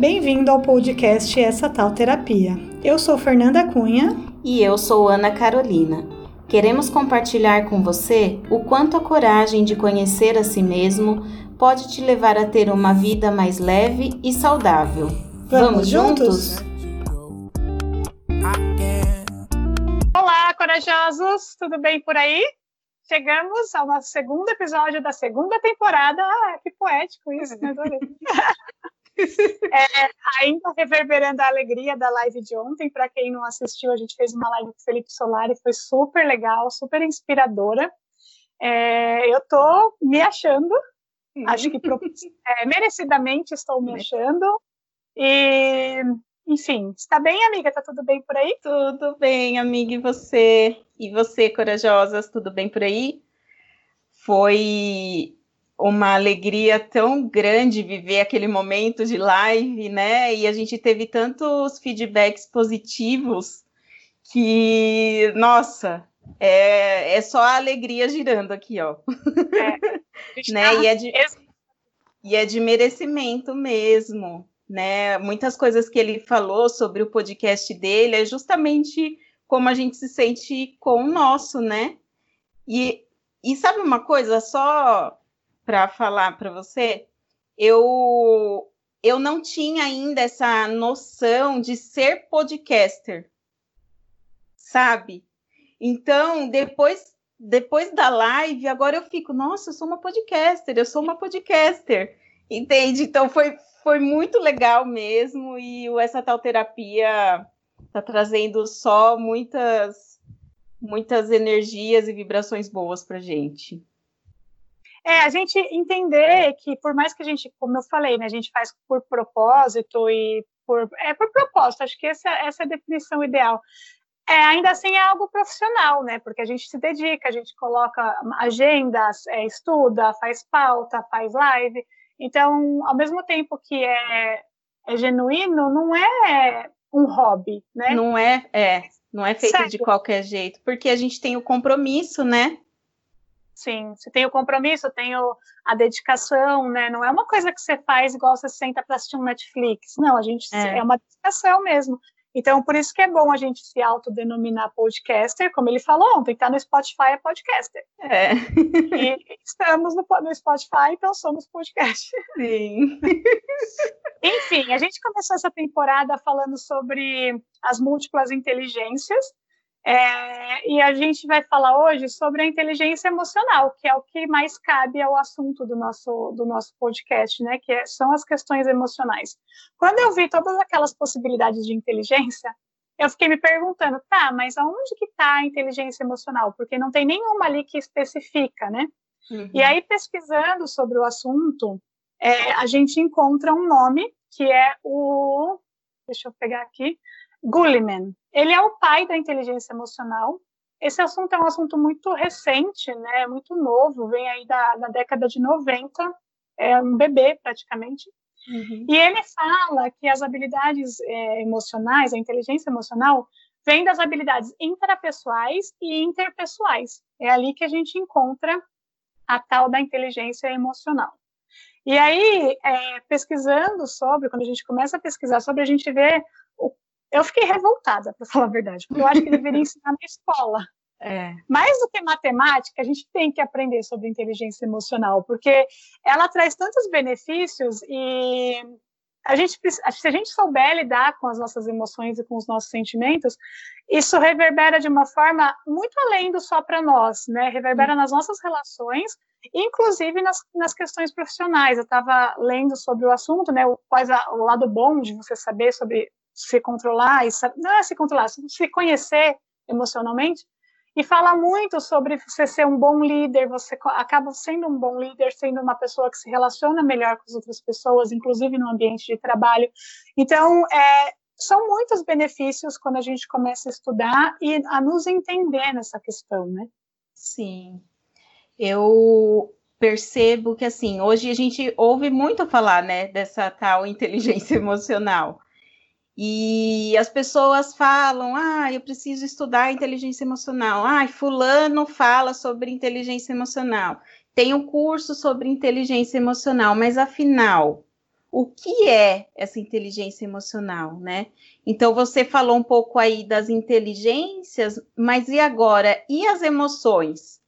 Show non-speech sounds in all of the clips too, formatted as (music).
Bem-vindo ao podcast Essa Tal Terapia. Eu sou Fernanda Cunha. E eu sou Ana Carolina. Queremos compartilhar com você o quanto a coragem de conhecer a si mesmo pode te levar a ter uma vida mais leve e saudável. Vamos, Vamos juntos? Olá, corajosos! Tudo bem por aí? Chegamos ao nosso segundo episódio da segunda temporada. Ah, que poético isso, né? (laughs) É, ainda reverberando a alegria da live de ontem, para quem não assistiu, a gente fez uma live com o Felipe Solari, foi super legal, super inspiradora. É, eu estou me achando, acho que é, merecidamente estou me achando. E, enfim, está bem, amiga? Está tudo bem por aí? Tudo bem, amiga, e você? E você, corajosas, tudo bem por aí? Foi uma alegria tão grande viver aquele momento de live, né? E a gente teve tantos feedbacks positivos que, nossa, é, é só a alegria girando aqui, ó. É, (laughs) né? E é, de, e é de merecimento mesmo, né? Muitas coisas que ele falou sobre o podcast dele é justamente como a gente se sente com o nosso, né? E, e sabe uma coisa, só para falar para você, eu eu não tinha ainda essa noção de ser podcaster, sabe? Então, depois depois da live, agora eu fico, nossa, eu sou uma podcaster, eu sou uma podcaster, entende? Então foi, foi muito legal mesmo e essa tal terapia tá trazendo só muitas muitas energias e vibrações boas para gente. É, a gente entender que, por mais que a gente, como eu falei, né, a gente faz por propósito e por. É por propósito, acho que essa, essa é a definição ideal. É, ainda assim é algo profissional, né? Porque a gente se dedica, a gente coloca agendas, é, estuda, faz pauta, faz live. Então, ao mesmo tempo que é, é genuíno, não é um hobby, né? Não é, é, não é feito de qualquer jeito, porque a gente tem o compromisso, né? Sim, você tem o compromisso, tem o, a dedicação, né? Não é uma coisa que você faz igual você senta para assistir um Netflix. Não, a gente é. é uma dedicação mesmo. Então, por isso que é bom a gente se autodenominar podcaster, como ele falou ontem, tá no Spotify é podcaster. É. E estamos no, no Spotify, então somos podcast. Sim. Enfim, a gente começou essa temporada falando sobre as múltiplas inteligências, é, e a gente vai falar hoje sobre a inteligência emocional, que é o que mais cabe ao assunto do nosso, do nosso podcast, né? Que é, são as questões emocionais. Quando eu vi todas aquelas possibilidades de inteligência, eu fiquei me perguntando, tá, mas aonde que está a inteligência emocional? Porque não tem nenhuma ali que especifica, né? Uhum. E aí, pesquisando sobre o assunto, é, a gente encontra um nome que é o. Deixa eu pegar aqui. Gulliman. Ele é o pai da inteligência emocional. Esse assunto é um assunto muito recente, né, muito novo, vem aí da, da década de 90, é um bebê praticamente. Uhum. E ele fala que as habilidades é, emocionais, a inteligência emocional, vem das habilidades intrapessoais e interpessoais. É ali que a gente encontra a tal da inteligência emocional. E aí, é, pesquisando sobre, quando a gente começa a pesquisar sobre, a gente vê o eu fiquei revoltada, para falar a verdade, porque eu acho que deveria ensinar na escola. (laughs) É. Mais do que matemática, a gente tem que aprender sobre inteligência emocional, porque ela traz tantos benefícios e a gente, se a gente souber lidar com as nossas emoções e com os nossos sentimentos, isso reverbera de uma forma muito além do só para nós, né? Reverbera nas nossas relações, inclusive nas, nas questões profissionais. Eu estava lendo sobre o assunto, né? O, quais a, o lado bom de você saber sobre se controlar e não é se controlar, se conhecer emocionalmente e fala muito sobre você ser um bom líder, você acaba sendo um bom líder, sendo uma pessoa que se relaciona melhor com as outras pessoas, inclusive no ambiente de trabalho. Então, é, são muitos benefícios quando a gente começa a estudar e a nos entender nessa questão, né? Sim. Eu percebo que assim, hoje a gente ouve muito falar, né, dessa tal inteligência (laughs) emocional. E as pessoas falam: ah, eu preciso estudar inteligência emocional. Ah, Fulano fala sobre inteligência emocional. Tem um curso sobre inteligência emocional, mas afinal, o que é essa inteligência emocional, né? Então você falou um pouco aí das inteligências, mas e agora? E as emoções?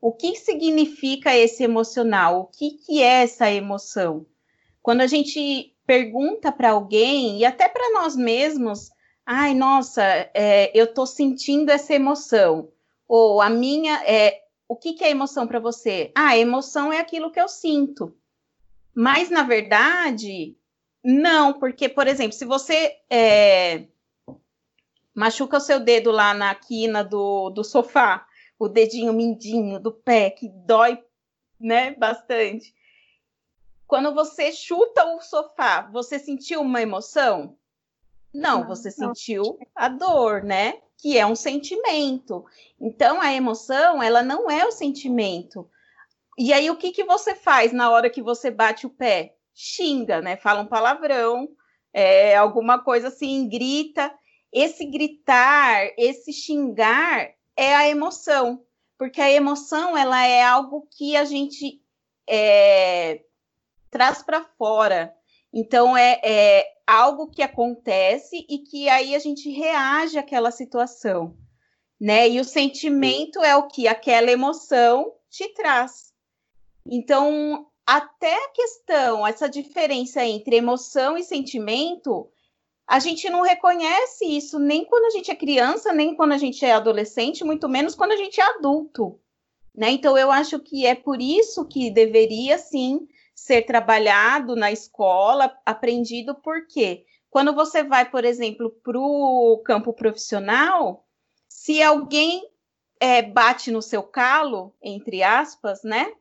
O que significa esse emocional? O que, que é essa emoção? Quando a gente pergunta para alguém, e até para nós mesmos, ai, nossa, é, eu estou sentindo essa emoção. Ou a minha, é, o que, que é emoção para você? Ah, emoção é aquilo que eu sinto. Mas, na verdade, não, porque, por exemplo, se você é, machuca o seu dedo lá na quina do, do sofá, o dedinho mindinho do pé, que dói né, bastante. Quando você chuta o sofá, você sentiu uma emoção? Não, não você não. sentiu a dor, né? Que é um sentimento. Então, a emoção, ela não é o sentimento. E aí, o que, que você faz na hora que você bate o pé? Xinga, né? Fala um palavrão, é, alguma coisa assim, grita. Esse gritar, esse xingar é a emoção, porque a emoção ela é algo que a gente é, traz para fora. Então é, é algo que acontece e que aí a gente reage àquela situação, né? E o sentimento é o que aquela emoção te traz. Então, até a questão, essa diferença entre emoção e sentimento, a gente não reconhece isso nem quando a gente é criança, nem quando a gente é adolescente, muito menos quando a gente é adulto. Né? Então, eu acho que é por isso que deveria sim ser trabalhado na escola, aprendido, porque quando você vai, por exemplo, para o campo profissional, se alguém é, bate no seu calo, entre aspas, né?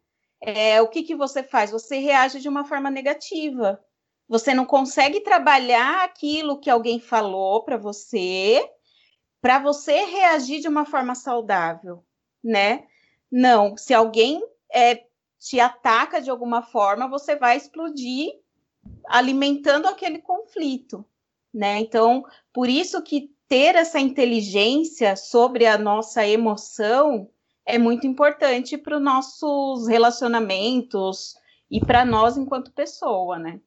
é, o que, que você faz? Você reage de uma forma negativa. Você não consegue trabalhar aquilo que alguém falou para você, para você reagir de uma forma saudável, né? Não, se alguém é, te ataca de alguma forma, você vai explodir alimentando aquele conflito, né? Então, por isso que ter essa inteligência sobre a nossa emoção é muito importante para os nossos relacionamentos e para nós enquanto pessoa, né?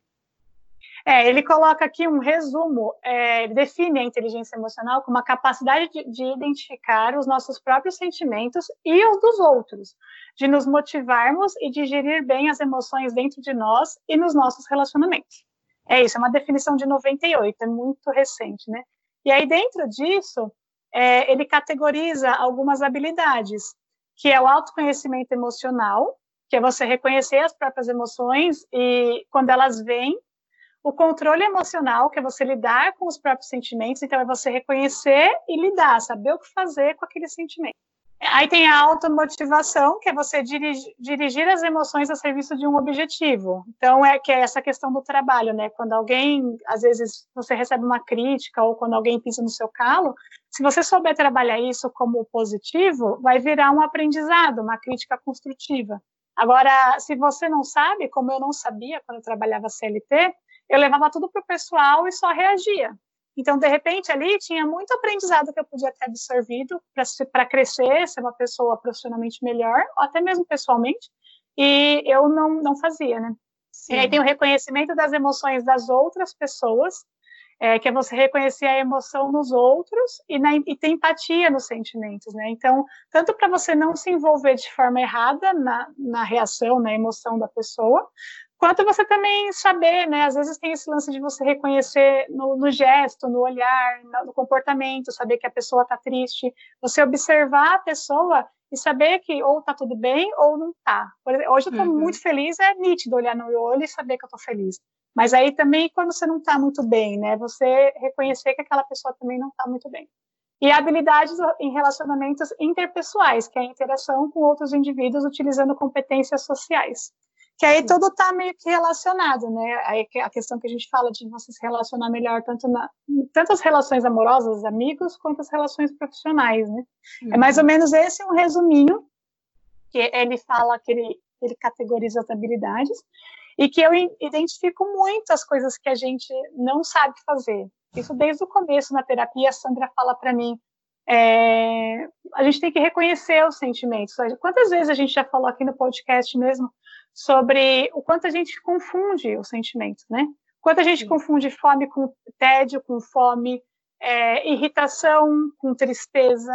É, ele coloca aqui um resumo, é, define a inteligência emocional como a capacidade de, de, identificar os nossos próprios sentimentos e os dos outros, de nos motivarmos e de gerir bem as emoções dentro de nós e nos nossos relacionamentos. É isso, é uma definição de 98, é muito recente, né? E aí, dentro disso, é, ele categoriza algumas habilidades, que é o autoconhecimento emocional, que é você reconhecer as próprias emoções e quando elas vêm, o controle emocional, que é você lidar com os próprios sentimentos, então é você reconhecer e lidar, saber o que fazer com aquele sentimento. Aí tem a automotivação, que é você dirigir, dirigir as emoções a serviço de um objetivo. Então, é que é essa questão do trabalho, né? Quando alguém, às vezes, você recebe uma crítica ou quando alguém pisa no seu calo, se você souber trabalhar isso como positivo, vai virar um aprendizado, uma crítica construtiva. Agora, se você não sabe, como eu não sabia quando eu trabalhava CLT, eu levava tudo para o pessoal e só reagia. Então, de repente, ali tinha muito aprendizado que eu podia ter absorvido para crescer, ser uma pessoa profissionalmente melhor, ou até mesmo pessoalmente, e eu não, não fazia, né? Sim. E aí tem o reconhecimento das emoções das outras pessoas, é, que é você reconhecer a emoção nos outros e, na, e ter empatia nos sentimentos, né? Então, tanto para você não se envolver de forma errada na, na reação, na emoção da pessoa, quanto você também saber, né? Às vezes tem esse lance de você reconhecer no, no gesto, no olhar, no comportamento, saber que a pessoa está triste, você observar a pessoa e saber que ou tá tudo bem ou não tá. Exemplo, hoje eu estou uhum. muito feliz, é nítido olhar no olho e saber que eu estou feliz. Mas aí também quando você não está muito bem, né? Você reconhecer que aquela pessoa também não está muito bem. E habilidades em relacionamentos interpessoais, que é a interação com outros indivíduos utilizando competências sociais que aí tudo está meio que relacionado, né? Aí a questão que a gente fala de você se relacionar melhor tanto na tanto as relações amorosas, amigos, quanto as relações profissionais, né? Uhum. É mais ou uhum. menos esse um resuminho que ele fala que ele, ele categoriza as habilidades e que eu identifico muitas coisas que a gente não sabe fazer. Isso desde o começo na terapia, a Sandra fala para mim, é, a gente tem que reconhecer os sentimentos. Quantas vezes a gente já falou aqui no podcast mesmo sobre o quanto a gente confunde os sentimentos, né? Quanto a gente confunde fome com tédio, com fome, é, irritação com tristeza,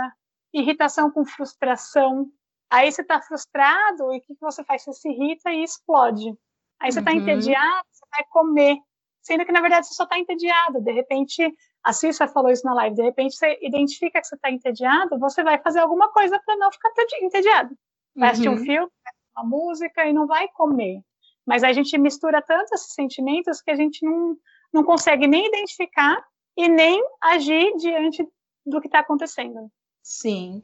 irritação com frustração. Aí você está frustrado e o que, que você faz? Você se irrita e explode. Aí você está uhum. entediado, você vai comer. Sendo que, na verdade, você só está entediado. De repente, a Cissa falou isso na live, de repente você identifica que você está entediado, você vai fazer alguma coisa para não ficar entediado. Vai assistir um uhum. filme, uma música e não vai comer. Mas a gente mistura tanto esses sentimentos que a gente não, não consegue nem identificar e nem agir diante do que está acontecendo. Sim.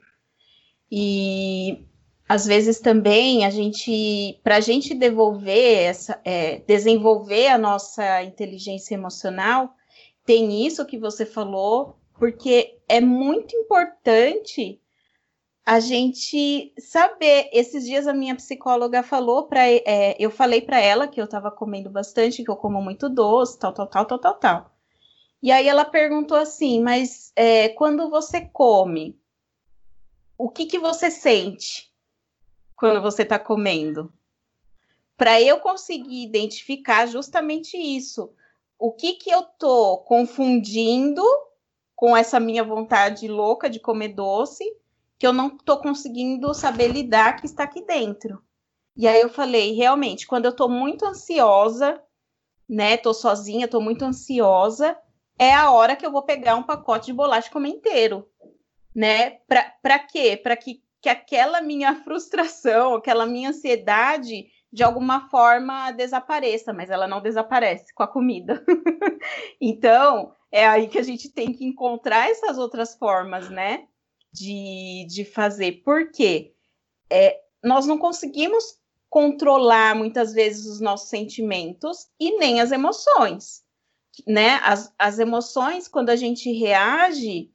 E às vezes também a gente, para a gente devolver essa, é, desenvolver a nossa inteligência emocional, tem isso que você falou, porque é muito importante a gente saber. Esses dias a minha psicóloga falou para, é, eu falei para ela que eu estava comendo bastante, que eu como muito doce, tal, tal, tal, tal, tal, tal. E aí ela perguntou assim, mas é, quando você come, o que, que você sente quando você está comendo? Para eu conseguir identificar justamente isso. O que, que eu tô confundindo com essa minha vontade louca de comer doce, que eu não tô conseguindo saber lidar que está aqui dentro. E aí eu falei, realmente, quando eu tô muito ansiosa, né, tô sozinha, tô muito ansiosa, é a hora que eu vou pegar um pacote de bolacha e comer inteiro, né? Para quê? Para que, que aquela minha (laughs) frustração, aquela minha ansiedade, de alguma forma desapareça, mas ela não desaparece com a comida. (laughs) então, é aí que a gente tem que encontrar essas outras formas, né? De, de fazer. Por quê? É, nós não conseguimos controlar muitas vezes os nossos sentimentos e nem as emoções né? As, as emoções, quando a gente reage,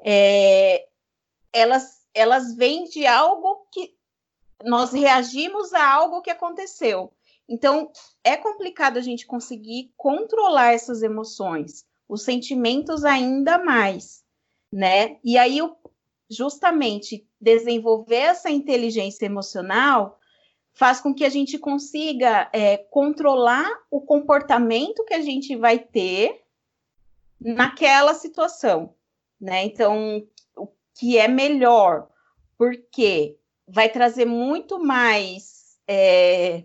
é, elas, elas vêm de algo que nós reagimos a algo que aconteceu. Então, é complicado a gente conseguir controlar essas emoções, os sentimentos ainda mais, né? E aí, justamente, desenvolver essa inteligência emocional faz com que a gente consiga é, controlar o comportamento que a gente vai ter naquela situação, né? Então, o que é melhor, porque vai trazer muito mais é,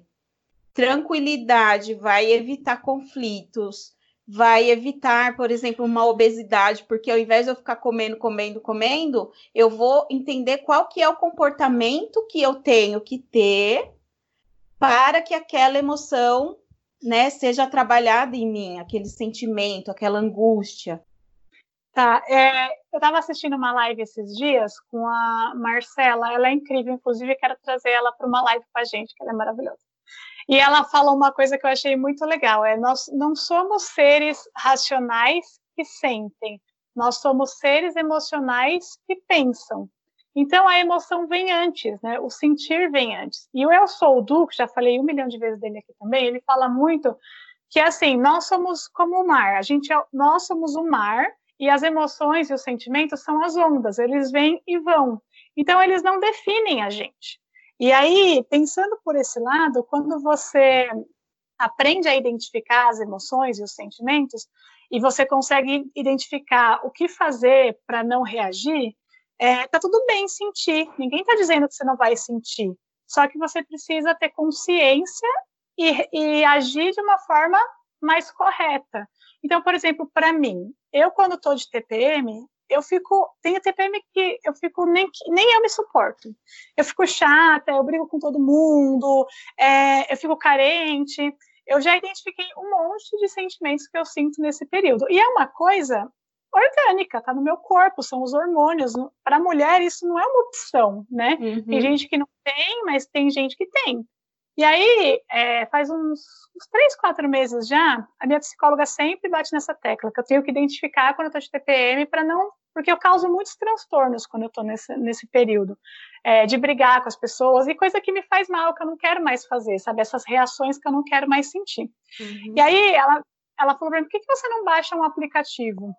tranquilidade, vai evitar conflitos, vai evitar, por exemplo, uma obesidade, porque ao invés de eu ficar comendo, comendo, comendo, eu vou entender qual que é o comportamento que eu tenho que ter para que aquela emoção né, seja trabalhada em mim, aquele sentimento, aquela angústia. Tá, é, eu estava assistindo uma live esses dias com a Marcela, ela é incrível, inclusive quero trazer ela para uma live com a gente, que ela é maravilhosa. E ela falou uma coisa que eu achei muito legal, é nós não somos seres racionais que sentem, nós somos seres emocionais que pensam. Então a emoção vem antes, né? O sentir vem antes. E o Eu Sou o Duque, já falei um milhão de vezes dele aqui também, ele fala muito que assim, nós somos como o mar, a gente é, nós somos o mar e as emoções e os sentimentos são as ondas, eles vêm e vão. Então eles não definem a gente. E aí, pensando por esse lado, quando você aprende a identificar as emoções e os sentimentos, e você consegue identificar o que fazer para não reagir, é, tá tudo bem sentir, ninguém está dizendo que você não vai sentir, só que você precisa ter consciência e, e agir de uma forma mais correta. Então, por exemplo, para mim, eu quando estou de TPM, eu fico, tem TPM que eu fico nem nem eu me suporto. Eu fico chata, eu brigo com todo mundo, é, eu fico carente. Eu já identifiquei um monte de sentimentos que eu sinto nesse período. E é uma coisa orgânica, tá no meu corpo, são os hormônios. Para mulher, isso não é uma opção, né? Uhum. Tem gente que não tem, mas tem gente que tem. E aí, é, faz uns, uns três, quatro meses já, a minha psicóloga sempre bate nessa tecla, que eu tenho que identificar quando eu tô de TPM para não. Porque eu causo muitos transtornos quando eu tô nesse, nesse período. É, de brigar com as pessoas e coisa que me faz mal, que eu não quero mais fazer, sabe? Essas reações que eu não quero mais sentir. Uhum. E aí, ela, ela falou para mim: por que, que você não baixa um aplicativo?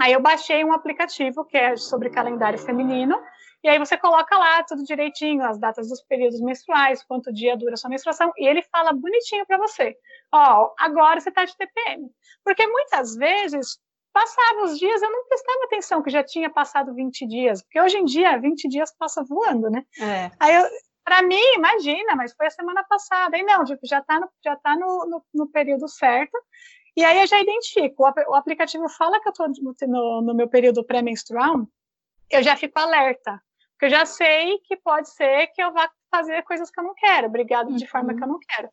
Aí eu baixei um aplicativo que é sobre calendário feminino, E aí você coloca lá tudo direitinho, as datas dos períodos menstruais, quanto dia dura sua menstruação, e ele fala bonitinho para você. Ó, agora você está de TPM. Porque muitas vezes passava os dias, eu não prestava atenção que já tinha passado 20 dias, porque hoje em dia 20 dias passa voando, né? É. Aí eu, para mim, imagina, mas foi a semana passada. Aí não, tipo, já está no, já tá no, no, no, período certo. E aí eu já identifico. O, o aplicativo fala que eu estou no, no, meu período pré-menstrual, eu já fico alerta. Porque eu já sei que pode ser que eu vá fazer coisas que eu não quero, obrigado de forma que eu uhum. não quero.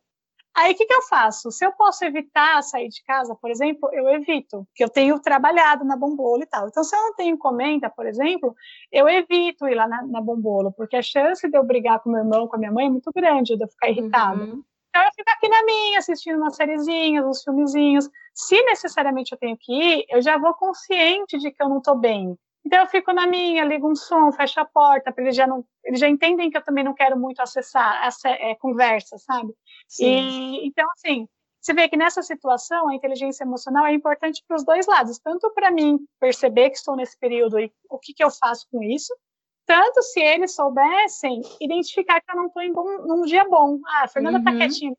Aí o que, que eu faço? Se eu posso evitar sair de casa, por exemplo, eu evito, porque eu tenho trabalhado na Bombolo e tal. Então, se eu não tenho encomenda, por exemplo, eu evito ir lá na, na Bombolo, porque a chance de eu brigar com meu irmão, com a minha mãe, é muito grande, de eu ficar irritado. Uhum. Então, eu fico aqui na minha, assistindo umas sériezinhas, uns filmezinhos. Se necessariamente eu tenho que ir, eu já vou consciente de que eu não estou bem. Então eu fico na minha, ligo um som, fecho a porta, para eles já não, eles já entendem que eu também não quero muito acessar essa é, conversa, sabe? Sim. E então assim, você vê que nessa situação a inteligência emocional é importante para os dois lados, tanto para mim perceber que estou nesse período e o que, que eu faço com isso, tanto se eles soubessem identificar que eu não estou em bom, num dia bom. Ah, a Fernanda está uhum. quietinha,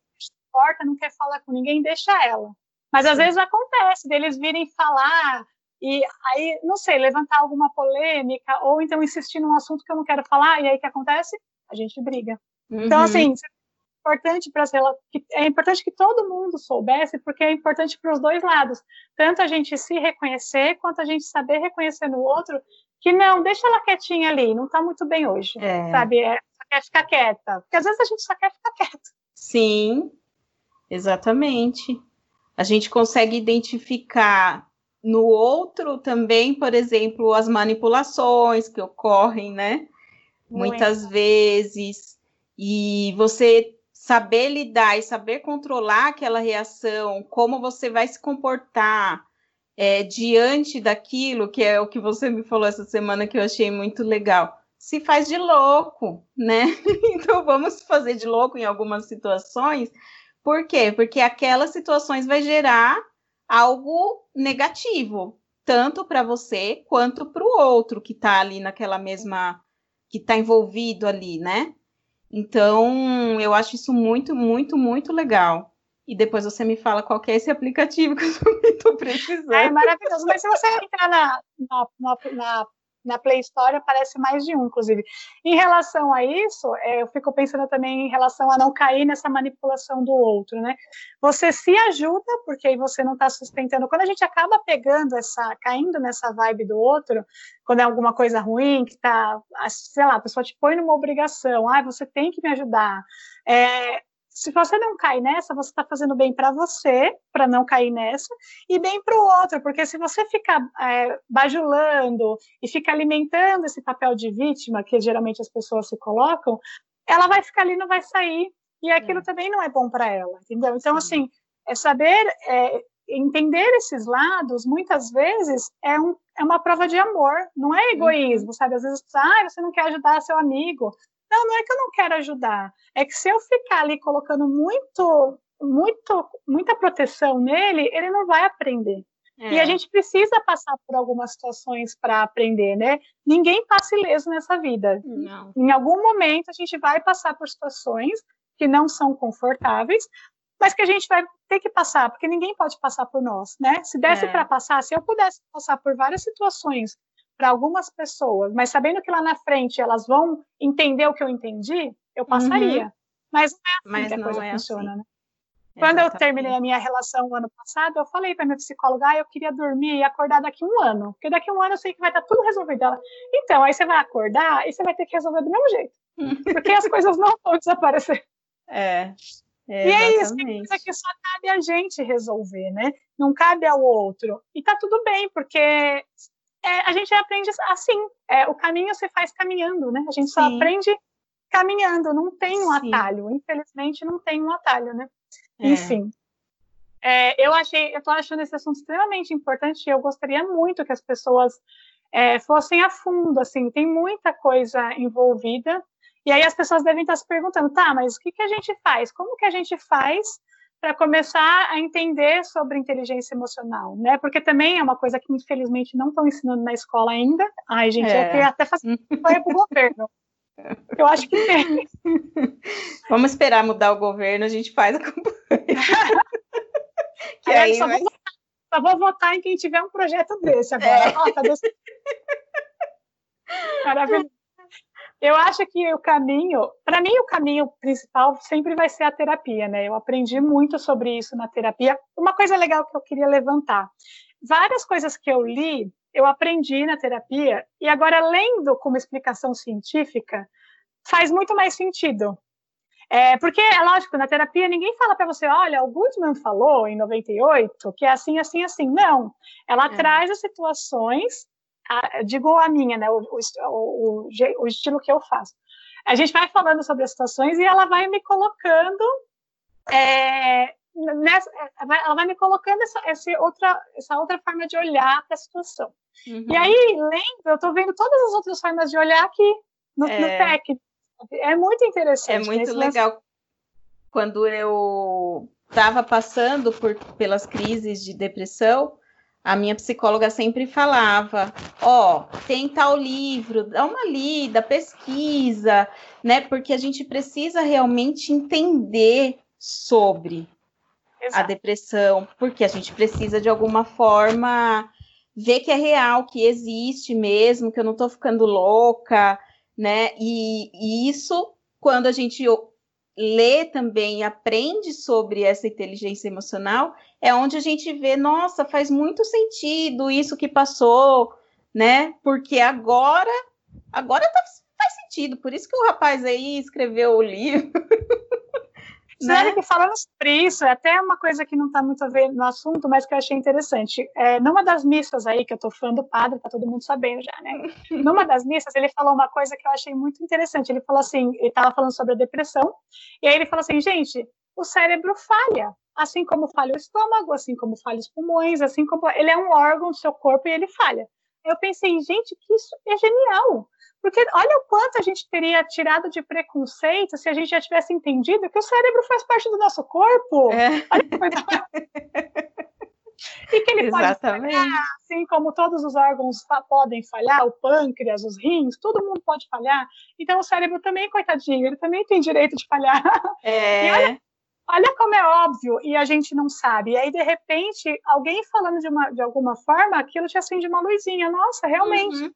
porta, não quer falar com ninguém, deixa ela. Mas às vezes acontece deles virem falar e aí, não sei, levantar alguma polêmica, ou então insistir num assunto que eu não quero falar, e aí o que acontece? A gente briga. Então, uhum. Então, assim, é importante para é importante que todo mundo soubesse, porque é importante para os dois lados, tanto a gente se reconhecer, quanto a gente saber reconhecer no outro que não, deixa ela quietinha ali, não está muito bem hoje, é. sabe? É, só quer ficar quieta, porque às vezes a gente só quer ficar quieta. Sim, exatamente. A gente consegue identificar no outro também, por exemplo, as manipulações que ocorrem, né? Muito. Muitas vezes. E você saber lidar e saber controlar aquela reação, como você vai se comportar é, diante daquilo, que é o que você me falou essa semana que eu achei muito legal. Se faz de louco, né? (laughs) então vamos fazer de louco em algumas situações. Por quê? Porque aquelas situações vai gerar algo negativo, tanto para você quanto para o outro que está ali naquela mesma, que está envolvido ali, né? Então, eu acho isso muito, muito, muito legal. E depois você me fala qual é esse aplicativo (laughs) que eu estou precisando. É maravilhoso. Mas se você entrar na, na, na, na na Play Store aparece mais de um, inclusive. Em relação a isso, é, eu fico pensando também em relação a não cair nessa manipulação do outro, né? Você se ajuda, porque aí você não está sustentando. Quando a gente acaba pegando essa, caindo nessa vibe do outro, quando é alguma coisa ruim, que tá, sei lá, a pessoa te põe numa obrigação, ah, você tem que me ajudar. É, se você não cai nessa, você está fazendo bem para você, para não cair nessa, e bem para o outro, porque se você ficar é, bajulando e ficar alimentando esse papel de vítima, que geralmente as pessoas se colocam, ela vai ficar ali, não vai sair, e aquilo é. também não é bom para ela, entendeu? Então, Sim. assim, é saber é, entender esses lados, muitas vezes, é, um, é uma prova de amor, não é egoísmo, sabe? Às vezes, ah, você não quer ajudar seu amigo. Não, não é que eu não quero ajudar. É que se eu ficar ali colocando muito, muito, muita proteção nele, ele não vai aprender. É. E a é. gente precisa passar por algumas situações para aprender, né? Ninguém passa ileso nessa vida. Não. Em algum momento a gente vai passar por situações que não são confortáveis, mas que a gente vai ter que passar, porque ninguém pode passar por nós, né? Se desse é. para passar, se eu pudesse passar por várias situações para algumas pessoas, mas sabendo que lá na frente elas vão entender o que eu entendi, eu passaria. Uhum. Mas não é assim mas que a coisa é funciona, assim. né? Quando Exatamente. eu terminei a minha relação ano passado, eu falei para minha psicóloga, ah, eu queria dormir e acordar daqui um ano, porque daqui um ano eu sei que vai estar tudo resolvido. Ela, então, aí você vai acordar e você vai ter que resolver do mesmo jeito, (laughs) porque as coisas não vão desaparecer. É. é e é isso, tem coisa que só cabe a gente resolver, né? Não cabe ao outro. E tá tudo bem, porque é, a gente aprende assim. É, o caminho se faz caminhando, né? A gente Sim. só aprende caminhando, não tem um Sim. atalho. Infelizmente, não tem um atalho, né? É. Enfim. É, eu achei, eu tô achando esse assunto extremamente importante e eu gostaria muito que as pessoas é, fossem a fundo, assim, tem muita coisa envolvida, e aí as pessoas devem estar se perguntando, tá, mas o que, que a gente faz? Como que a gente faz para começar a entender sobre inteligência emocional, né? Porque também é uma coisa que, infelizmente, não estão ensinando na escola ainda. Ai, gente, é. eu até fazer (laughs) campanha para o governo. Eu acho que tem. (laughs) Vamos esperar mudar o governo, a gente faz a campanha. (laughs) que aí, só, vai... vou votar, só, vou votar, em quem tiver um projeto desse agora. É. Oh, tá desse... Maravilhoso. Eu acho que o caminho, para mim, o caminho principal sempre vai ser a terapia, né? Eu aprendi muito sobre isso na terapia. Uma coisa legal que eu queria levantar: várias coisas que eu li, eu aprendi na terapia, e agora, lendo como explicação científica, faz muito mais sentido. É, porque, é lógico, na terapia ninguém fala para você, olha, o Goodman falou em 98 que é assim, assim, assim. Não. Ela é. traz as situações a, digo a minha, né, o, o, o, o, estilo que eu faço. A gente vai falando sobre as situações e ela vai me colocando, é, nessa, ela vai me colocando essa, essa, outra, essa outra forma de olhar para a situação. Uhum. E aí, lendo, eu estou vendo todas as outras formas de olhar aqui no, é... no técnico. É muito interessante. É muito legal. Quando eu estava passando por, pelas crises de depressão, a minha psicóloga sempre falava: ó, oh, tem tal livro, dá uma lida, pesquisa, né? Porque a gente precisa realmente entender sobre Exato. a depressão, porque a gente precisa de alguma forma ver que é real, que existe mesmo, que eu não tô ficando louca, né? E, e isso, quando a gente lê também, aprende sobre essa inteligência emocional, é onde a gente vê, nossa, faz muito sentido isso que passou, né? Porque agora, agora tá, faz sentido. Por isso que o rapaz aí escreveu o livro. (laughs) Né? que falando sobre isso, é até uma coisa que não está muito a ver no assunto, mas que eu achei interessante. É, numa das missas aí, que eu estou fã do padre, tá todo mundo sabendo já, né? (laughs) numa das missas, ele falou uma coisa que eu achei muito interessante. Ele falou assim, ele estava falando sobre a depressão, e aí ele falou assim, gente, o cérebro falha, assim como falha o estômago, assim como falha os pulmões, assim como ele é um órgão do seu corpo e ele falha. Eu pensei, gente, que isso é genial. Porque olha o quanto a gente teria tirado de preconceito se a gente já tivesse entendido que o cérebro faz parte do nosso corpo. É. (laughs) e que ele Exatamente. pode falhar, assim como todos os órgãos podem falhar, o pâncreas, os rins, todo mundo pode falhar. Então o cérebro também, coitadinho, ele também tem direito de falhar. É. (laughs) Olha, olha, como é óbvio e a gente não sabe. E aí, de repente, alguém falando de, uma, de alguma forma, aquilo te acende uma luzinha. Nossa, realmente. Uhum.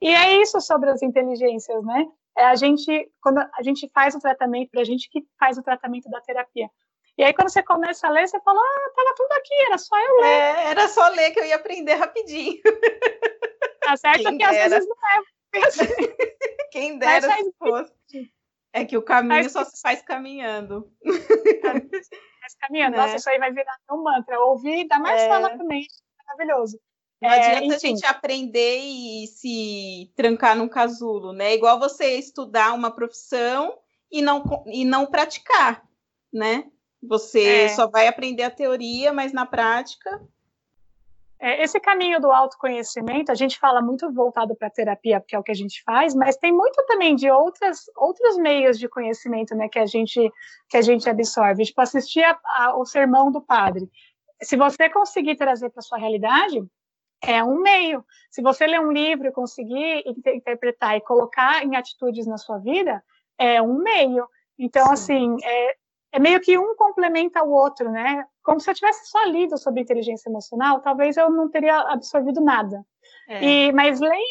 E é isso sobre as inteligências, né? É a gente, quando a gente faz o tratamento, para a gente que faz o tratamento da terapia. E aí, quando você começa a ler, você fala, ah, tava tudo aqui, era só eu ler. É, era só ler que eu ia aprender rapidinho. Tá certo Quem que às vezes não é. (laughs) Quem dera se fosse. É que o caminho Mas, só se faz caminhando. Faz caminhando. Né? Nossa, isso aí vai virar um mantra. Ouvir, dá mais é. fala também. Maravilhoso. Não é, adianta a gente aprender e se trancar num casulo, né? Igual você estudar uma profissão e não, e não praticar, né? Você é. só vai aprender a teoria, mas na prática. É, esse caminho do autoconhecimento, a gente fala muito voltado para a terapia, porque é o que a gente faz, mas tem muito também de outras, outros meios de conhecimento né, que, a gente, que a gente absorve. Tipo, assistir a, a, o sermão do padre. Se você conseguir trazer para sua realidade, é um meio. Se você ler um livro e conseguir interpretar e colocar em atitudes na sua vida, é um meio. Então, Sim. assim, é, é, meio que um complementa o outro, né? Como se eu tivesse só lido sobre inteligência emocional, talvez eu não teria absorvido nada. É. E, mas lei,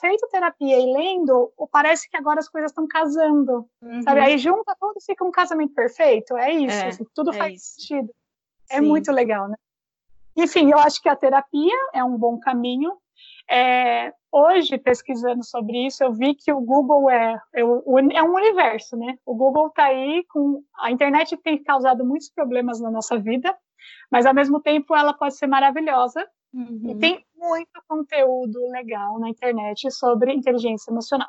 feito terapia e lendo, parece que agora as coisas estão casando, uhum. sabe? Aí junta tudo e fica um casamento perfeito. É isso, é, assim, tudo é faz isso. sentido. É Sim. muito legal, né? Enfim, eu acho que a terapia é um bom caminho. É, hoje, pesquisando sobre isso, eu vi que o Google é, é, é um universo, né? O Google está aí com. A internet tem causado muitos problemas na nossa vida, mas ao mesmo tempo ela pode ser maravilhosa. Uhum. E tem muito conteúdo legal na internet sobre inteligência emocional.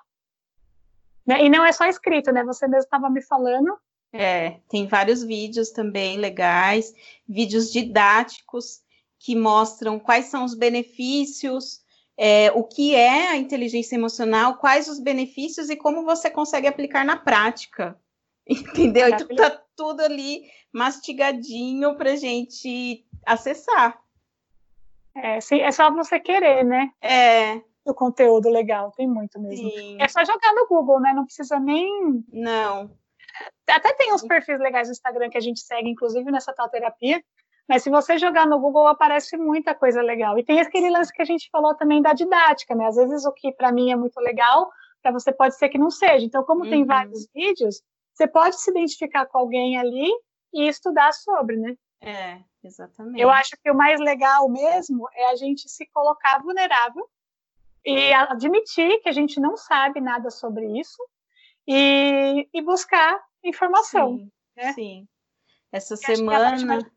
Né? E não é só escrito, né? Você mesmo estava me falando. É, tem vários vídeos também legais, vídeos didáticos que mostram quais são os benefícios, é, o que é a inteligência emocional, quais os benefícios e como você consegue aplicar na prática. (laughs) Entendeu? Então, tá tudo ali mastigadinho para gente acessar. É, sim, é só você querer, né? É. O conteúdo legal, tem muito mesmo. Sim. É só jogar no Google, né? Não precisa nem. Não. Até tem uns perfis legais no Instagram que a gente segue, inclusive nessa tal terapia. Mas se você jogar no Google, aparece muita coisa legal. E tem aquele lance que a gente falou também da didática, né? Às vezes o que para mim é muito legal, para você pode ser que não seja. Então, como uhum. tem vários vídeos, você pode se identificar com alguém ali e estudar sobre, né? É, exatamente. Eu acho que o mais legal mesmo é a gente se colocar vulnerável e admitir que a gente não sabe nada sobre isso e, e buscar informação. Sim, né? sim. Essa semana,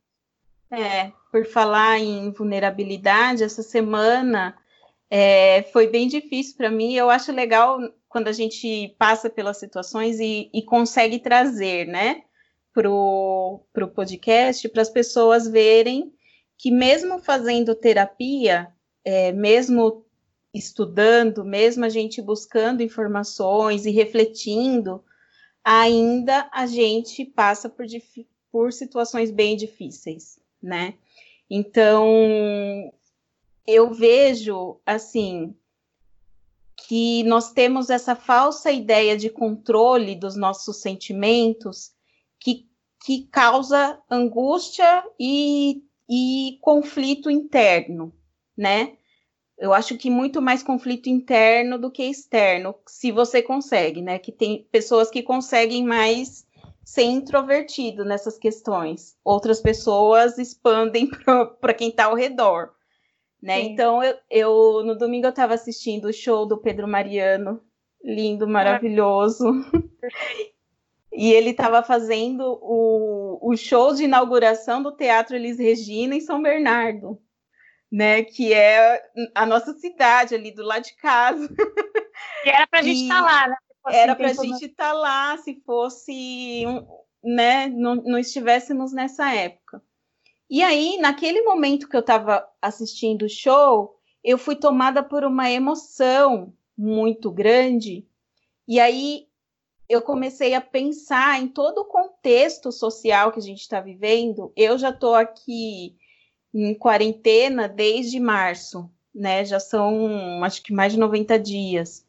é, por falar em vulnerabilidade, essa semana é, foi bem difícil para mim. Eu acho legal quando a gente passa pelas situações e, e consegue trazer, né, para o podcast, para as pessoas verem que mesmo fazendo terapia, é, mesmo estudando, mesmo a gente buscando informações e refletindo, ainda a gente passa por, por situações bem difíceis, né? Então, eu vejo, assim, que nós temos essa falsa ideia de controle dos nossos sentimentos que, que causa angústia e, e conflito interno, né? Eu acho que muito mais conflito interno do que externo, se você consegue, né? Que tem pessoas que conseguem mais ser introvertido nessas questões. Outras pessoas expandem (laughs) para quem está ao redor. Né? Então, eu, eu, no domingo eu estava assistindo o show do Pedro Mariano, lindo, maravilhoso. e ele estava fazendo o, o show de inauguração do Teatro Elis Regina em São Bernardo, né? Que é a nossa cidade ali do lado de casa. (laughs) E era para a gente estar tá lá, né? Era para a gente estar tá lá se fosse, né? Não, não estivéssemos nessa época. E aí, naquele momento que eu estava assistindo o show, eu fui tomada por uma emoção muito grande. E aí eu comecei a pensar em todo o contexto social que a gente está vivendo. Eu já estou aqui em quarentena desde março, né? Já são acho que mais de 90 dias.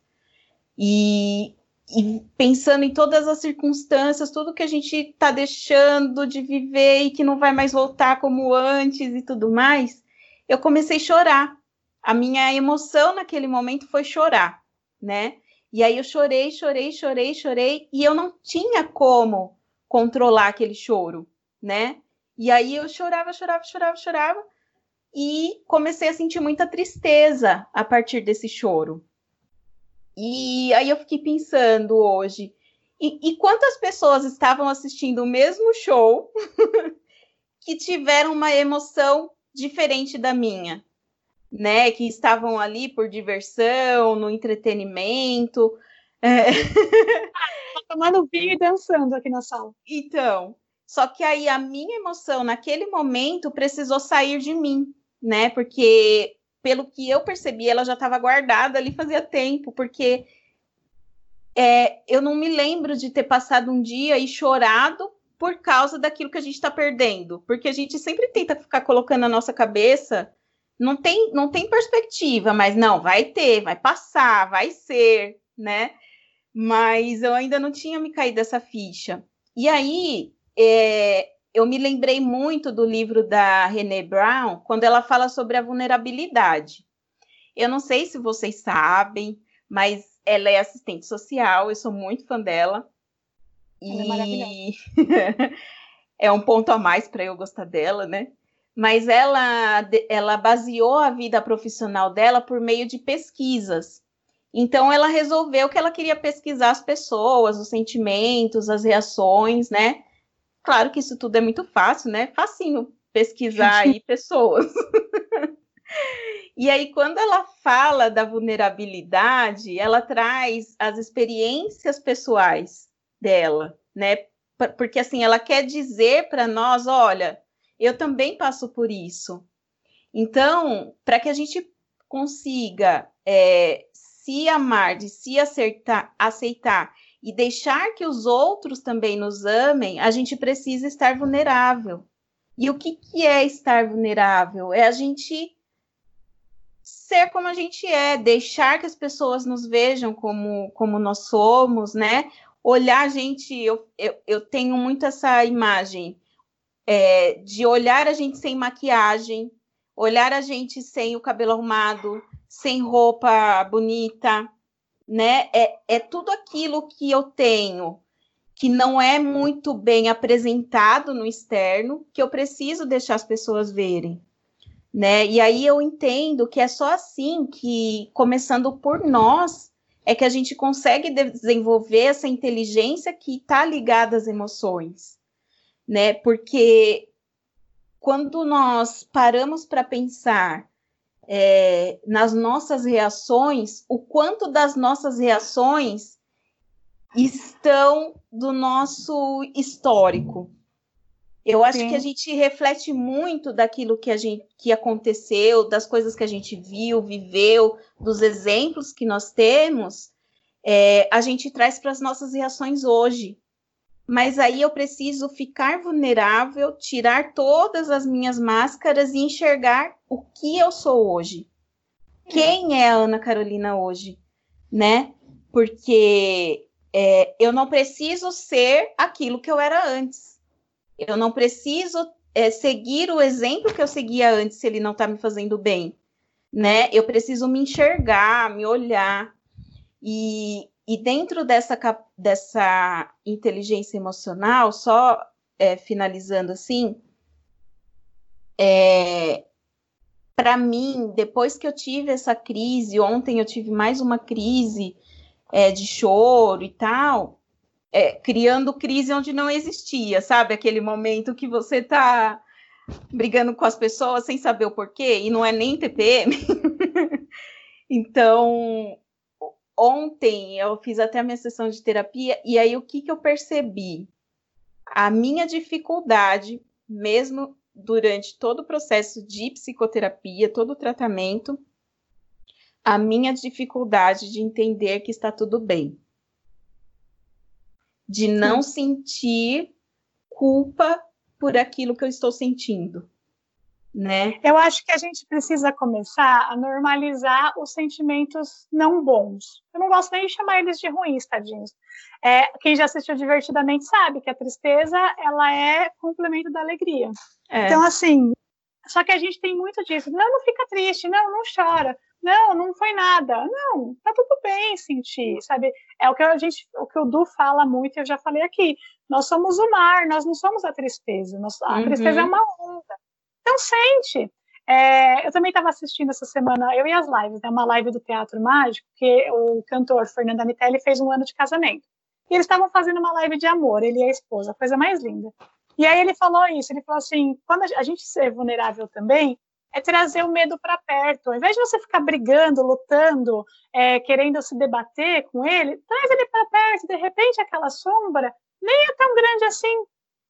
E e pensando em todas as circunstâncias, tudo que a gente está deixando de viver e que não vai mais voltar como antes e tudo mais, eu comecei a chorar. A minha emoção naquele momento foi chorar, né? E aí eu chorei, chorei, chorei, chorei, e eu não tinha como controlar aquele choro, né? E aí eu chorava, chorava, chorava, chorava, e comecei a sentir muita tristeza a partir desse choro. E aí eu fiquei pensando hoje, e, e quantas pessoas estavam assistindo o mesmo show (laughs) que tiveram uma emoção diferente da minha, né? Que estavam ali por diversão, no entretenimento. É... (laughs) Tomando vinho e dançando aqui na sala. Então, só que aí a minha emoção naquele momento precisou sair de mim, né? Porque pelo que eu percebi, ela já estava guardada ali fazia tempo, porque é, eu não me lembro de ter passado um dia e chorado por causa daquilo que a gente está perdendo, porque a gente sempre tenta ficar colocando na nossa cabeça, não tem, não tem perspectiva, mas não, vai ter, vai passar, vai ser, né? Mas eu ainda não tinha me caído dessa ficha. E aí, é, eu me lembrei muito do livro da René Brown, quando ela fala sobre a vulnerabilidade. Eu não sei se vocês sabem, mas ela é assistente social, eu sou muito fã dela. Ela e é, (laughs) é um ponto a mais para eu gostar dela, né? Mas ela, ela baseou a vida profissional dela por meio de pesquisas. Então ela resolveu que ela queria pesquisar as pessoas, os sentimentos, as reações, né? Claro que isso tudo é muito fácil, né? Facinho pesquisar (laughs) aí pessoas. (laughs) e aí, quando ela fala da vulnerabilidade, ela traz as experiências pessoais dela, né? Porque assim, ela quer dizer para nós, olha, eu também passo por isso. Então, para que a gente consiga é, se amar, de se acertar, aceitar e deixar que os outros também nos amem, a gente precisa estar vulnerável. E o que, que é estar vulnerável? É a gente ser como a gente é, deixar que as pessoas nos vejam como, como nós somos, né? Olhar a gente, eu, eu, eu tenho muito essa imagem é, de olhar a gente sem maquiagem, olhar a gente sem o cabelo arrumado, sem roupa bonita, né? É, é tudo aquilo que eu tenho que não é muito bem apresentado no externo, que eu preciso deixar as pessoas verem. Né? E aí eu entendo que é só assim que, começando por nós, é que a gente consegue desenvolver essa inteligência que está ligada às emoções, né? Porque quando nós paramos para pensar é, nas nossas reações, o quanto das nossas reações estão do nosso histórico. Eu acho Sim. que a gente reflete muito daquilo que a gente que aconteceu, das coisas que a gente viu, viveu, dos exemplos que nós temos, é, a gente traz para as nossas reações hoje. Mas aí eu preciso ficar vulnerável, tirar todas as minhas máscaras e enxergar o que eu sou hoje. Quem é a Ana Carolina hoje, né? Porque é, eu não preciso ser aquilo que eu era antes. Eu não preciso é, seguir o exemplo que eu seguia antes se ele não está me fazendo bem, né? Eu preciso me enxergar, me olhar. E, e dentro dessa, dessa inteligência emocional, só é, finalizando assim, é, para mim, depois que eu tive essa crise, ontem eu tive mais uma crise é, de choro e tal, é, criando crise onde não existia, sabe? Aquele momento que você tá brigando com as pessoas sem saber o porquê, e não é nem TPM. (laughs) então, ontem eu fiz até a minha sessão de terapia, e aí o que, que eu percebi? A minha dificuldade, mesmo durante todo o processo de psicoterapia, todo o tratamento, a minha dificuldade de entender que está tudo bem. De não sentir culpa por aquilo que eu estou sentindo né? Eu acho que a gente precisa começar a normalizar os sentimentos não bons. Eu não gosto nem de chamar eles de ruins, tadinhos. É, quem já assistiu divertidamente sabe que a tristeza ela é complemento da alegria. É. Então, assim, só que a gente tem muito disso. Não, não fica triste, não, não chora. Não, não foi nada. Não, tá tudo bem sentir, sabe? É o que a gente, o que o Du fala muito, eu já falei aqui. Nós somos o mar, nós não somos a tristeza. Nós, a uhum. tristeza é uma onda. Então, sente. É, eu também estava assistindo essa semana, eu e as lives, né, uma live do Teatro Mágico, que o cantor Fernando Anitelli fez um ano de casamento. E eles estavam fazendo uma live de amor, ele e a esposa, coisa mais linda. E aí ele falou isso, ele falou assim, quando a gente ser vulnerável também, é trazer o medo para perto. Ao invés de você ficar brigando, lutando, é, querendo se debater com ele, traz ele para perto. De repente, aquela sombra nem é tão grande assim.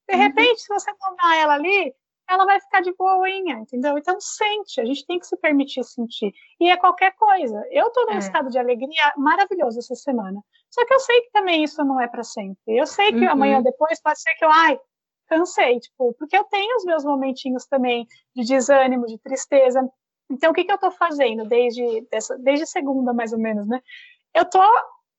De uhum. repente, se você tomar ela ali, ela vai ficar de boinha, entendeu? Então sente, a gente tem que se permitir sentir. E é qualquer coisa. Eu estou num é. estado de alegria maravilhoso essa semana. Só que eu sei que também isso não é para sempre. Eu sei que uhum. amanhã depois pode ser que eu, ai, cansei, tipo, porque eu tenho os meus momentinhos também de desânimo, de tristeza. Então o que que eu estou fazendo desde dessa, desde segunda mais ou menos, né? Eu estou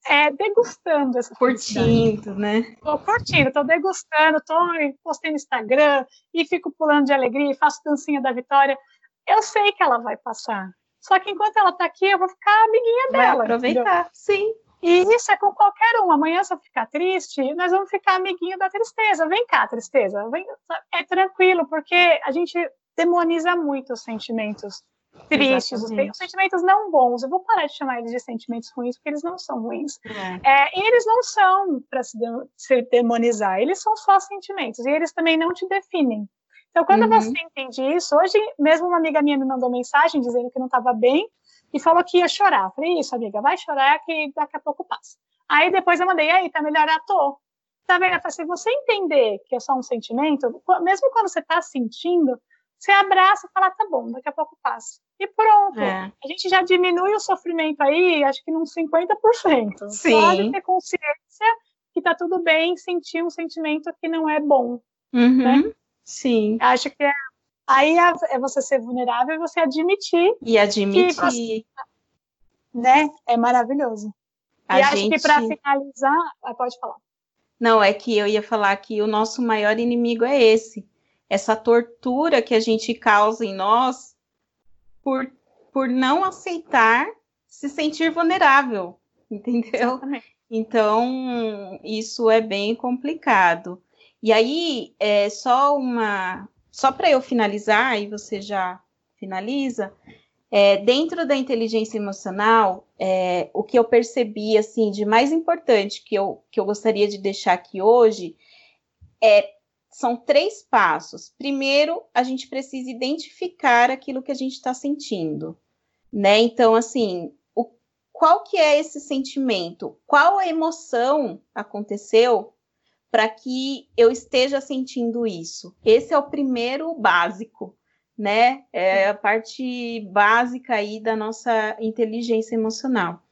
é, degustando essa Curtindo, né? Tô curtindo, tô degustando, tô postando no Instagram e fico pulando de alegria e faço dancinha da vitória. Eu sei que ela vai passar. Só que enquanto ela tá aqui, eu vou ficar amiguinha vai dela. aproveitar, entendeu? sim. E isso é com qualquer um. Amanhã, se eu ficar triste, nós vamos ficar amiguinho da tristeza. Vem cá, tristeza. Vem... É tranquilo, porque a gente demoniza muito os sentimentos tristes, os, os, sentimentos não bons. Eu vou parar de chamar eles de sentimentos ruins, porque eles não são ruins. É. É, e eles não são para se, de, se, demonizar, eles são só sentimentos, e eles também não te definem. Então, quando uhum. você entende isso, hoje mesmo uma amiga minha me mandou mensagem dizendo que não estava bem e falou que ia chorar. falei, isso, amiga, vai chorar que daqui a pouco passa. Aí depois eu mandei, aí, tá melhor? Ah, tô. Tá vendo? Se você entender que é só um sentimento, mesmo quando você está sentindo, você abraça e fala, tá bom, daqui a pouco passa. E pronto. É. A gente já diminui o sofrimento aí, acho que num 50%. Sim. Pode ter consciência que tá tudo bem sentir um sentimento que não é bom. Uhum, né? Sim. Acho que é, aí é, você ser vulnerável e você admitir. E admitir. Você, né? É maravilhoso. A e gente... acho que para finalizar, ah, pode falar. Não, é que eu ia falar que o nosso maior inimigo é esse. Essa tortura que a gente causa em nós por, por não aceitar se sentir vulnerável, (laughs) entendeu? Exatamente. Então, isso é bem complicado. E aí, é só uma. Só para eu finalizar, e você já finaliza, é, dentro da inteligência emocional, é, o que eu percebi assim de mais importante que eu, que eu gostaria de deixar aqui hoje é são três passos. Primeiro, a gente precisa identificar aquilo que a gente está sentindo, né? Então, assim, o, qual que é esse sentimento? Qual a emoção aconteceu para que eu esteja sentindo isso? Esse é o primeiro básico né? É a parte básica aí da nossa inteligência emocional.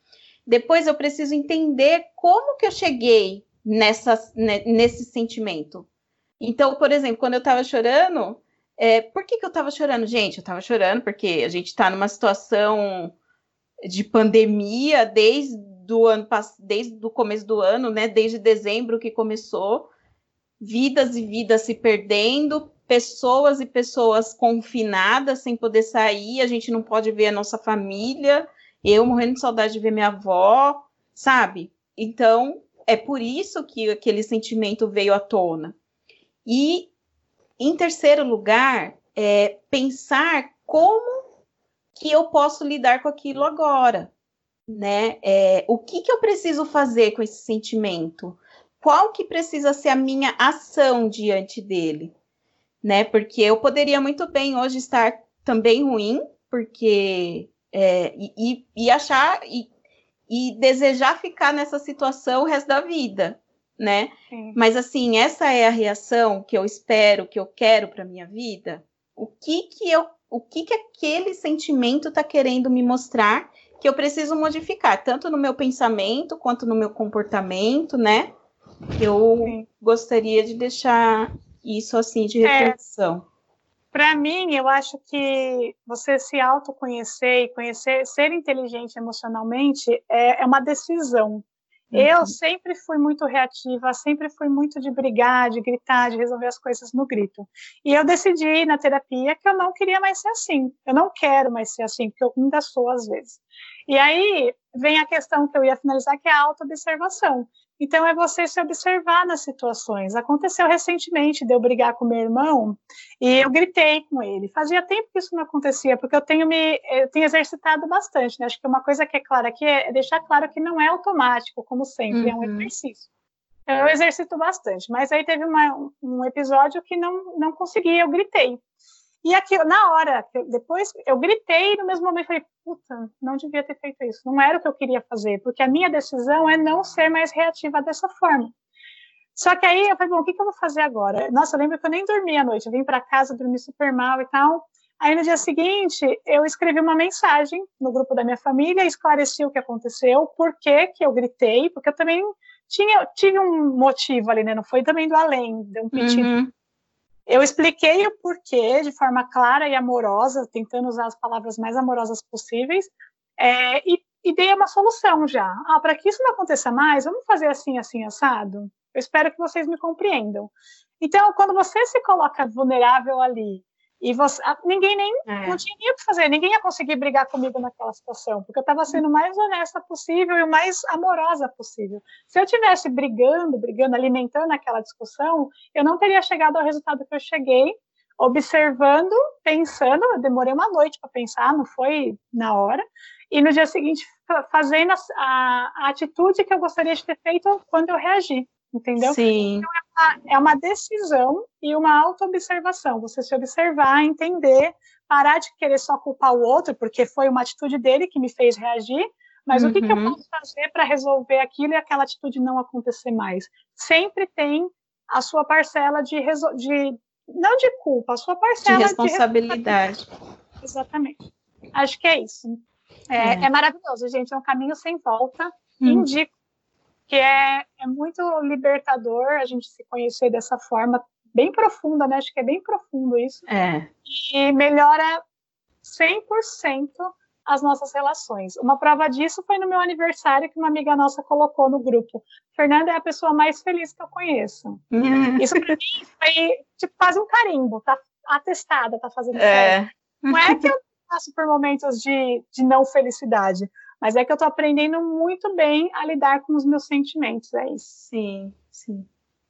Depois eu preciso entender como que eu cheguei nessa, nesse sentimento. Então, por exemplo, quando eu estava chorando, é, por que, que eu estava chorando? Gente, eu estava chorando porque a gente está numa situação de pandemia desde do ano desde o começo do ano, né? Desde dezembro que começou, vidas e vidas se perdendo, pessoas e pessoas confinadas sem poder sair, a gente não pode ver a nossa família, eu morrendo de saudade de ver minha avó, sabe? Então, é por isso que aquele sentimento veio à tona. E, em terceiro lugar, é pensar como que eu posso lidar com aquilo agora, né? É, o que, que eu preciso fazer com esse sentimento? Qual que precisa ser a minha ação diante dele? né? Porque eu poderia muito bem hoje estar também ruim, porque é, e, e, achar e, e, desejar ficar nessa situação o resto da vida, né? Sim. Mas assim, essa é a reação que eu espero, que eu quero para minha vida. O que que eu, o que que aquele sentimento está querendo me mostrar que eu preciso modificar, tanto no meu pensamento quanto no meu comportamento, né? Eu Sim. gostaria de deixar isso assim de é. reflexão? É, Para mim, eu acho que você se autoconhecer e conhecer, ser inteligente emocionalmente é, é uma decisão. Uhum. Eu sempre fui muito reativa, sempre fui muito de brigar, de gritar, de resolver as coisas no grito. E eu decidi na terapia que eu não queria mais ser assim. Eu não quero mais ser assim, porque eu ainda sou às vezes. E aí vem a questão que eu ia finalizar, que é a autoobservação. Então, é você se observar nas situações. Aconteceu recentemente de eu brigar com meu irmão e eu gritei com ele. Fazia tempo que isso não acontecia, porque eu tenho me eu tenho exercitado bastante. Né? Acho que uma coisa que é clara aqui é deixar claro que não é automático, como sempre, uhum. é um uhum. exercício. Então, eu exercito bastante, mas aí teve uma, um episódio que não, não consegui, eu gritei. E aqui, na hora, depois eu gritei no mesmo momento, falei, puta, não devia ter feito isso, não era o que eu queria fazer, porque a minha decisão é não ser mais reativa dessa forma. Só que aí eu falei, bom, o que, que eu vou fazer agora? Nossa, eu lembro que eu nem dormi à noite, eu vim para casa, dormi super mal e tal. Aí no dia seguinte, eu escrevi uma mensagem no grupo da minha família, esclareci o que aconteceu, por que que eu gritei, porque eu também tinha, tinha um motivo ali, né? Não foi também do além, de um pedido. Uhum. Eu expliquei o porquê de forma clara e amorosa, tentando usar as palavras mais amorosas possíveis, é, e, e, dei uma solução já. Ah, para que isso não aconteça mais, vamos fazer assim, assim, assado? Eu espero que vocês me compreendam. Então, quando você se coloca vulnerável ali e você, ninguém nem é. não tinha nem o que fazer, ninguém ia conseguir brigar comigo naquela situação, porque eu estava sendo o mais honesta possível e o mais amorosa possível. Se eu tivesse brigando, brigando, alimentando aquela discussão, eu não teria chegado ao resultado que eu cheguei, observando, pensando. Eu demorei uma noite para pensar, não foi na hora. E no dia seguinte, fazendo a, a, a atitude que eu gostaria de ter feito quando eu reagi entendeu? Sim. Então, é, uma, é uma decisão e uma auto-observação. Você se observar, entender, parar de querer só culpar o outro, porque foi uma atitude dele que me fez reagir, mas uhum. o que, que, eu uhum. posso fazer para resolver aquilo e aquela atitude não acontecer mais? Sempre tem a sua parcela de, de não de culpa, a sua parcela de responsabilidade. De... Exatamente. Acho que é isso. É, é. é, maravilhoso, gente. É um caminho sem volta. Hum. Indico que é, é muito libertador a gente se conhecer dessa forma bem profunda, né? Acho que é bem profundo isso. É. E melhora 100% as nossas relações. Uma prova disso foi no meu aniversário que uma amiga nossa colocou no grupo. Fernanda é a pessoa mais feliz que eu conheço. (laughs) Isso para mim foi tipo quase um carimbo, tá atestada, tá fazendo é. certo. Não é que eu passo por momentos de, de não felicidade, mas é que eu tô aprendendo muito bem a lidar com os meus sentimentos, é isso. Sim, sim.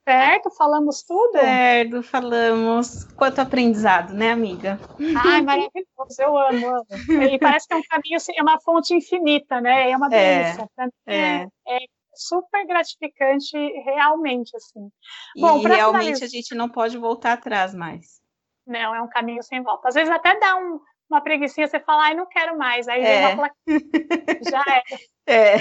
Certo? Falamos tudo? Certo, falamos. Quanto aprendizado, né, amiga? Ai, maravilhoso, eu amo, amo. E parece que é um caminho, assim, é uma fonte infinita, né? É uma delícia. É, é. é super gratificante, realmente, assim. E Bom, realmente finalizar... a gente não pode voltar atrás mais. Não, é um caminho sem volta. Às vezes até dá um, uma preguiça, você fala, ai, não quero mais. Aí é. vem uma (laughs) já é. É.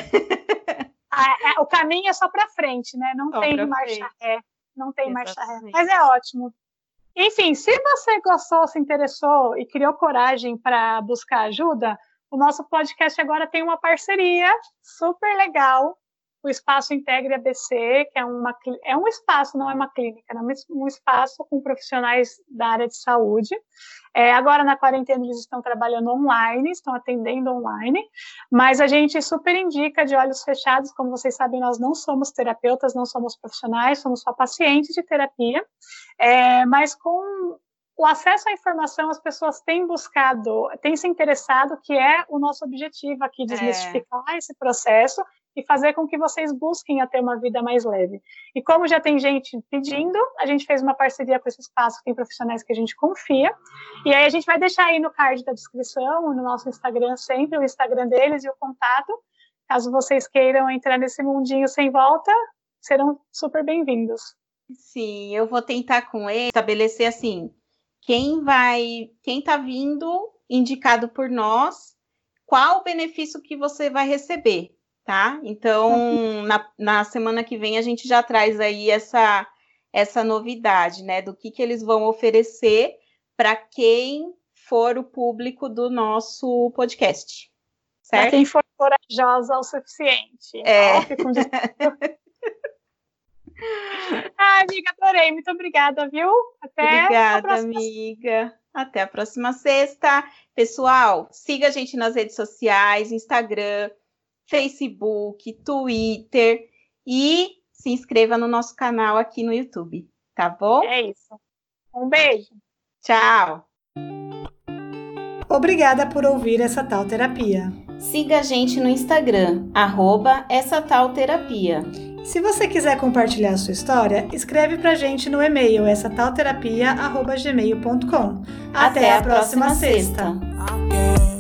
É, o caminho é só para frente, né? Não só tem marcha ré. Não tem Exatamente. marcha ré. Mas é ótimo. Enfim, se você gostou, se interessou e criou coragem para buscar ajuda, o nosso podcast agora tem uma parceria super legal o Espaço Integre ABC, que é, uma, é um espaço, não é uma clínica, é um espaço com profissionais da área de saúde. É, agora, na quarentena, eles estão trabalhando online, estão atendendo online, mas a gente super indica de olhos fechados, como vocês sabem, nós não somos terapeutas, não somos profissionais, somos só pacientes de terapia, é, mas com o acesso à informação as pessoas têm buscado, têm se interessado, que é o nosso objetivo aqui, desmistificar é. esse processo e fazer com que vocês busquem a ter uma vida mais leve. E como já tem gente pedindo, a gente fez uma parceria com esse espaço, tem profissionais que a gente confia, e aí a gente vai deixar aí no card da descrição, no nosso Instagram sempre, o Instagram deles e o contato, caso vocês queiram entrar nesse mundinho sem volta, serão super bem-vindos. Sim, eu vou tentar com ele estabelecer assim, quem vai, quem está vindo indicado por nós, qual o benefício que você vai receber tá? Então, na, na semana que vem a gente já traz aí essa, essa novidade, né? Do que, que eles vão oferecer para quem for o público do nosso podcast. Certo? Para quem for corajosa o suficiente. É. ah, (laughs) amiga, adorei. Muito obrigada, viu? Até Obrigada, amiga. Até a próxima sexta. Pessoal, siga a gente nas redes sociais, Instagram, Facebook, Twitter e se inscreva no nosso canal aqui no YouTube, tá bom? É isso. Um beijo. Tchau. Obrigada por ouvir essa tal terapia. Siga a gente no Instagram, arroba essa tal terapia. Se você quiser compartilhar a sua história, escreve pra gente no e-mail essa tal terapia, Até, Até, a próxima, próxima sexta. sexta.